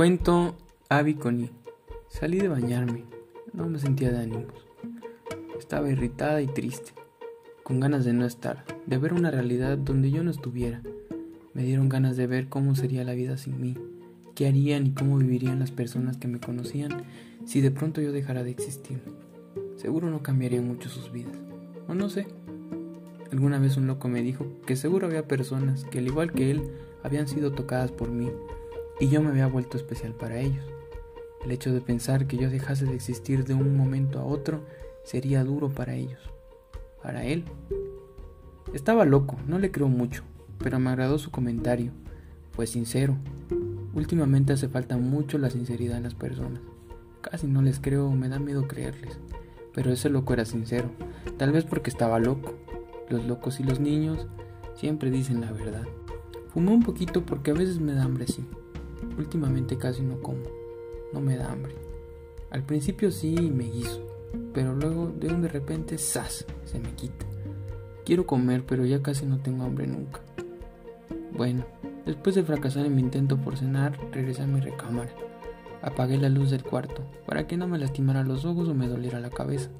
Cuento Abby Connie. Salí de bañarme. No me sentía de ánimos. Estaba irritada y triste, con ganas de no estar, de ver una realidad donde yo no estuviera. Me dieron ganas de ver cómo sería la vida sin mí, qué harían y cómo vivirían las personas que me conocían si de pronto yo dejara de existir. Seguro no cambiarían mucho sus vidas, o no sé. Alguna vez un loco me dijo que seguro había personas que al igual que él habían sido tocadas por mí y yo me había vuelto especial para ellos. El hecho de pensar que yo dejase de existir de un momento a otro sería duro para ellos. Para él. Estaba loco, no le creo mucho, pero me agradó su comentario. Fue sincero. Últimamente hace falta mucho la sinceridad en las personas. Casi no les creo, me da miedo creerles. Pero ese loco era sincero, tal vez porque estaba loco. Los locos y los niños siempre dicen la verdad. Fumé un poquito porque a veces me da hambre sí. Últimamente casi no como, no me da hambre. Al principio sí me guiso, pero luego de un de repente, ¡zas! se me quita. Quiero comer, pero ya casi no tengo hambre nunca. Bueno, después de fracasar en mi intento por cenar, regresé a mi recámara. Apagué la luz del cuarto para que no me lastimara los ojos o me doliera la cabeza.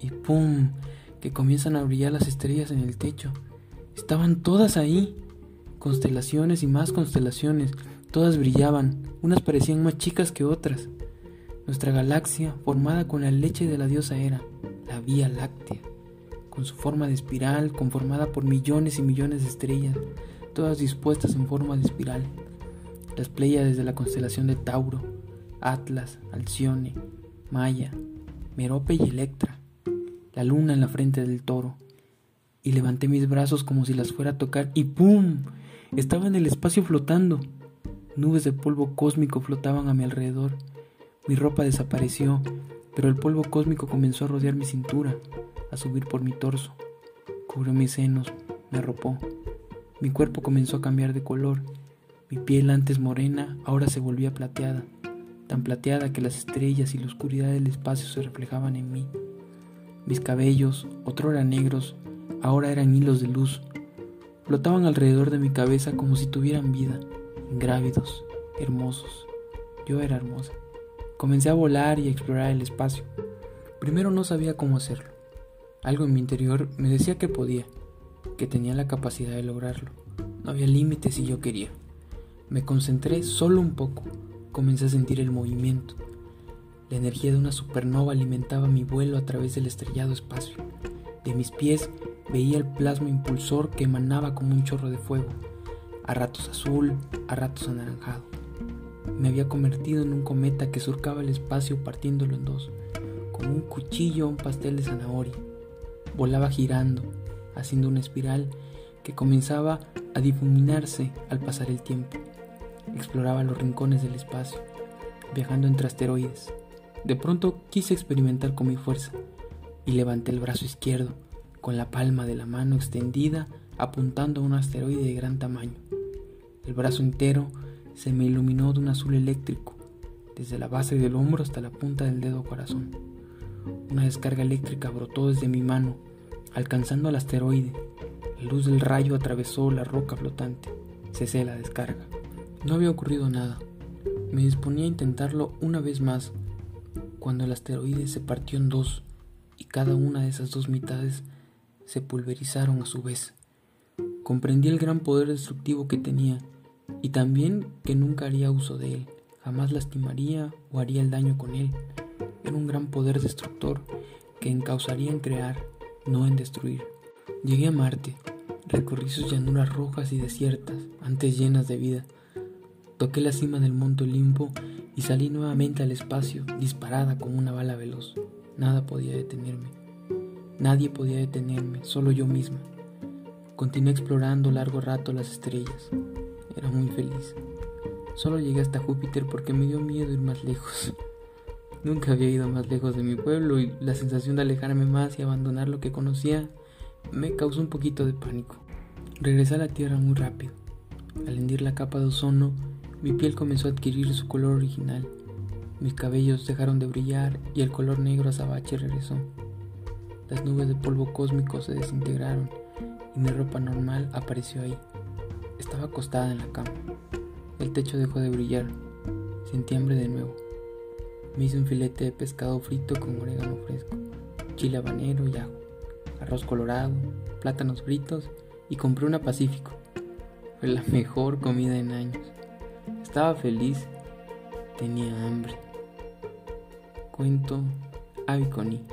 Y ¡pum! que comienzan a brillar las estrellas en el techo. Estaban todas ahí. Constelaciones y más constelaciones. Todas brillaban, unas parecían más chicas que otras. Nuestra galaxia, formada con la leche de la diosa era la Vía Láctea, con su forma de espiral, conformada por millones y millones de estrellas, todas dispuestas en forma de espiral. Las playas de la constelación de Tauro, Atlas, Alcione, Maya, Merope y Electra, la luna en la frente del toro. Y levanté mis brazos como si las fuera a tocar y ¡pum! Estaba en el espacio flotando. Nubes de polvo cósmico flotaban a mi alrededor. Mi ropa desapareció, pero el polvo cósmico comenzó a rodear mi cintura, a subir por mi torso. Cubrió mis senos, me arropó. Mi cuerpo comenzó a cambiar de color. Mi piel antes morena ahora se volvía plateada, tan plateada que las estrellas y la oscuridad del espacio se reflejaban en mí. Mis cabellos, otrora negros, ahora eran hilos de luz. Flotaban alrededor de mi cabeza como si tuvieran vida ingrávidos, hermosos. Yo era hermosa. Comencé a volar y a explorar el espacio. Primero no sabía cómo hacerlo. Algo en mi interior me decía que podía, que tenía la capacidad de lograrlo. No había límites si yo quería. Me concentré solo un poco. Comencé a sentir el movimiento. La energía de una supernova alimentaba mi vuelo a través del estrellado espacio. De mis pies veía el plasma impulsor que emanaba como un chorro de fuego a ratos azul, a ratos anaranjado. Me había convertido en un cometa que surcaba el espacio partiéndolo en dos, como un cuchillo o un pastel de zanahoria. Volaba girando, haciendo una espiral que comenzaba a difuminarse al pasar el tiempo. Exploraba los rincones del espacio, viajando entre asteroides. De pronto quise experimentar con mi fuerza y levanté el brazo izquierdo, con la palma de la mano extendida apuntando a un asteroide de gran tamaño. El brazo entero se me iluminó de un azul eléctrico, desde la base del hombro hasta la punta del dedo corazón. Una descarga eléctrica brotó desde mi mano, alcanzando al asteroide. La luz del rayo atravesó la roca flotante. Cesé la descarga. No había ocurrido nada. Me disponía a intentarlo una vez más, cuando el asteroide se partió en dos y cada una de esas dos mitades se pulverizaron a su vez. Comprendí el gran poder destructivo que tenía y también que nunca haría uso de él, jamás lastimaría o haría el daño con él. Era un gran poder destructor que encausaría en crear, no en destruir. Llegué a Marte, recorrí sus llanuras rojas y desiertas, antes llenas de vida. Toqué la cima del monte Olimpo y salí nuevamente al espacio, disparada como una bala veloz. Nada podía detenerme. Nadie podía detenerme, solo yo misma. Continué explorando largo rato las estrellas. Era muy feliz. Solo llegué hasta Júpiter porque me dio miedo ir más lejos. Nunca había ido más lejos de mi pueblo y la sensación de alejarme más y abandonar lo que conocía me causó un poquito de pánico. Regresé a la Tierra muy rápido. Al hendir la capa de ozono, mi piel comenzó a adquirir su color original. Mis cabellos dejaron de brillar y el color negro azabache regresó. Las nubes de polvo cósmico se desintegraron mi ropa normal apareció ahí. Estaba acostada en la cama. El techo dejó de brillar. Sentí hambre de nuevo. Me hice un filete de pescado frito con orégano fresco, chile habanero y ajo, arroz colorado, plátanos fritos y compré una Pacífico. Fue la mejor comida en años. Estaba feliz. Tenía hambre. Cuento Aviconi.